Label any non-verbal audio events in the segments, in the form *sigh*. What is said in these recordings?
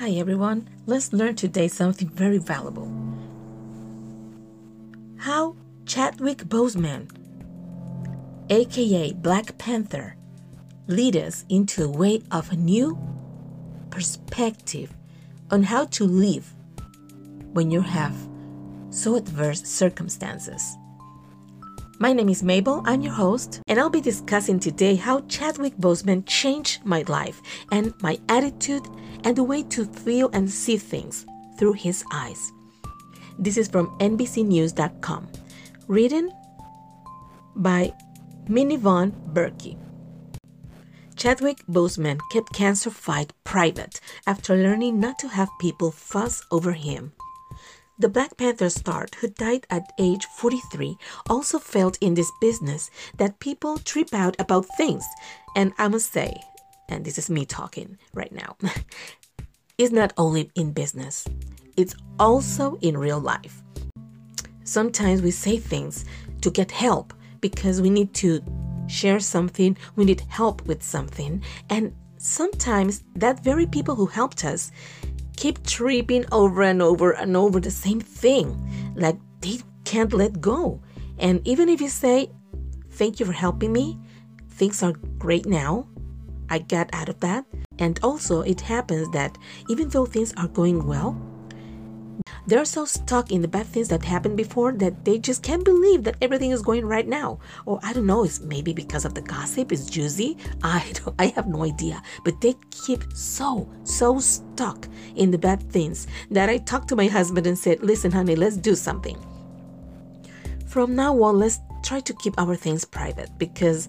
Hi everyone, let's learn today something very valuable. How Chadwick Boseman, aka Black Panther, lead us into a way of a new perspective on how to live when you have so adverse circumstances. My name is Mabel, I'm your host, and I'll be discussing today how Chadwick Boseman changed my life and my attitude and the way to feel and see things through his eyes. This is from NBCNews.com, written by Minnie Von Berkey. Chadwick Boseman kept cancer fight private after learning not to have people fuss over him. The Black Panther star, who died at age 43, also felt in this business that people trip out about things. And I must say, and this is me talking right now, *laughs* it's not only in business, it's also in real life. Sometimes we say things to get help because we need to share something, we need help with something, and sometimes that very people who helped us keep tripping over and over and over the same thing. Like they can't let go. And even if you say, Thank you for helping me, things are great now, I got out of that. And also, it happens that even though things are going well, they're so stuck in the bad things that happened before that they just can't believe that everything is going right now. Or I don't know, it's maybe because of the gossip, it's juicy. *laughs* I don't, I have no idea. But they keep so, so stuck in the bad things that I talked to my husband and said, listen, honey, let's do something. From now on, let's try to keep our things private because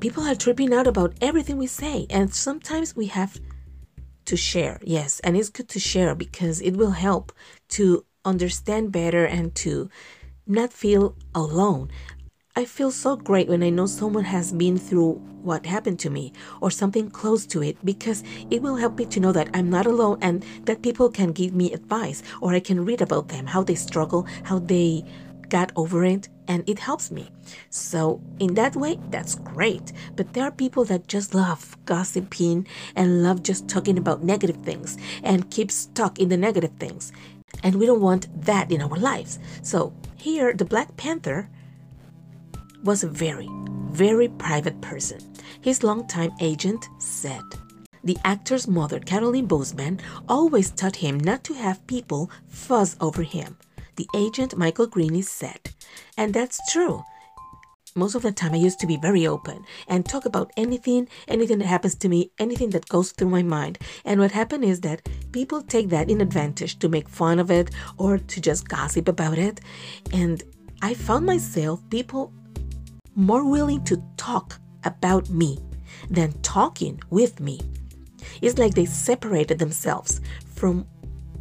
people are tripping out about everything we say. And sometimes we have to share. Yes, and it's good to share because it will help to understand better and to not feel alone. I feel so great when I know someone has been through what happened to me or something close to it because it will help me to know that I'm not alone and that people can give me advice or I can read about them, how they struggle, how they got over it and it helps me. So, in that way, that's great. But there are people that just love gossiping and love just talking about negative things and keep stuck in the negative things. And we don't want that in our lives. So, here, the Black Panther was a very, very private person. His longtime agent said, the actor's mother, Caroline Boseman, always taught him not to have people fuss over him the agent Michael Greene said. And that's true. Most of the time, I used to be very open and talk about anything, anything that happens to me, anything that goes through my mind. And what happened is that people take that in advantage to make fun of it or to just gossip about it. And I found myself people more willing to talk about me than talking with me. It's like they separated themselves from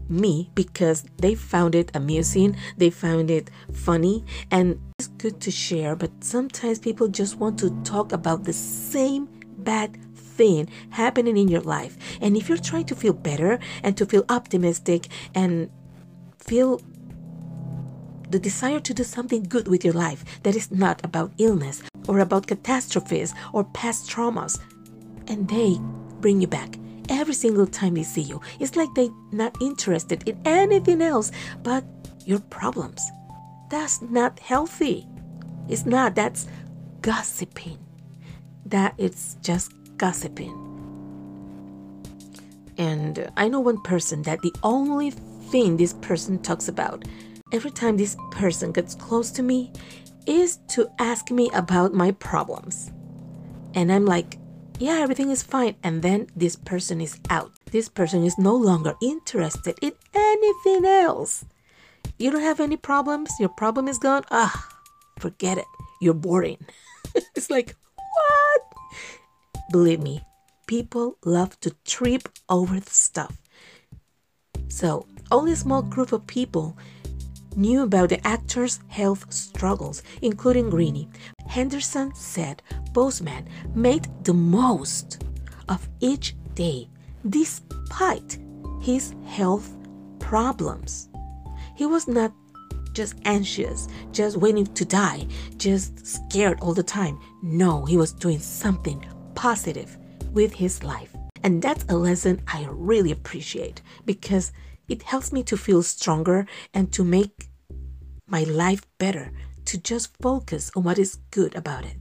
me because they found it amusing, they found it funny, and it's good to share. But sometimes people just want to talk about the same bad thing happening in your life. And if you're trying to feel better and to feel optimistic and feel the desire to do something good with your life that is not about illness or about catastrophes or past traumas, and they bring you back every single time they see you. It's like they're not interested in anything else but your problems. That's not healthy. It's not. That's gossiping. That it's just gossiping. And I know one person that the only thing this person talks about every time this person gets close to me is to ask me about my problems. And I'm like, yeah, everything is fine. And then this person is out. This person is no longer interested in anything else. You don't have any problems? Your problem is gone? Ah, forget it. You're boring. *laughs* it's like, what? Believe me, people love to trip over stuff. So, only a small group of people knew about the actor's health struggles, including Greene. Henderson said Boseman made the most of each day despite his health problems. He was not just anxious, just waiting to die, just scared all the time. No, he was doing something positive with his life. And that's a lesson I really appreciate because it helps me to feel stronger and to make my life better, to just focus on what is good about it.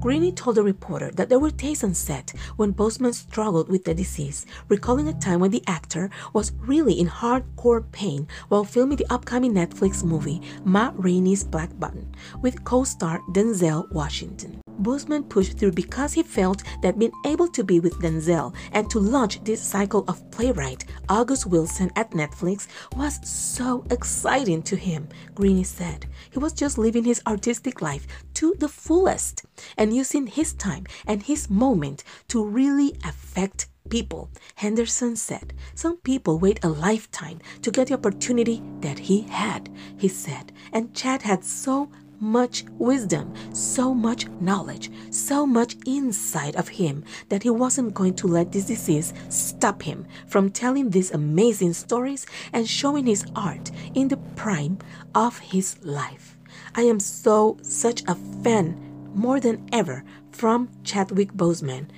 Greene told a reporter that there were days on set when Boseman struggled with the disease, recalling a time when the actor was really in hardcore pain while filming the upcoming Netflix movie Ma Rainey's Black Bottom with co-star Denzel Washington. Boseman pushed through because he felt that being able to be with Denzel and to launch this cycle of playwright August Wilson at Netflix was so exciting to him, Greene said. He was just living his artistic life to the fullest and using his time and his moment to really affect people. Henderson said, Some people wait a lifetime to get the opportunity that he had, he said. And Chad had so much wisdom, so much knowledge, so much insight of him that he wasn't going to let this disease stop him from telling these amazing stories and showing his art in the prime of his life. I am so such a fan more than ever from Chadwick Boseman.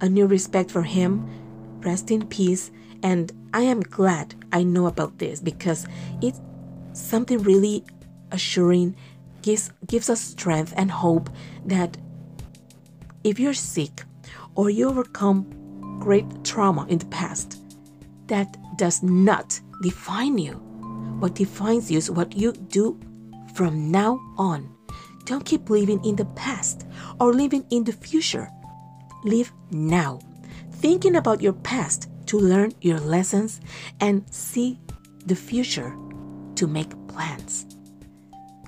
A new respect for him. Rest in peace. And I am glad I know about this because it's something really assuring gives, gives us strength and hope that if you're sick or you overcome great trauma in the past, that does not define you. What defines you is what you do from now on. Don't keep living in the past or living in the future. Live now, thinking about your past to learn your lessons and see the future to make plans.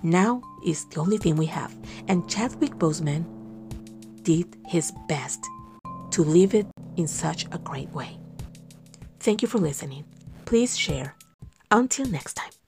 Now is the only thing we have. And Chadwick Boseman did his best to live it in such a great way. Thank you for listening. Please share. Until next time.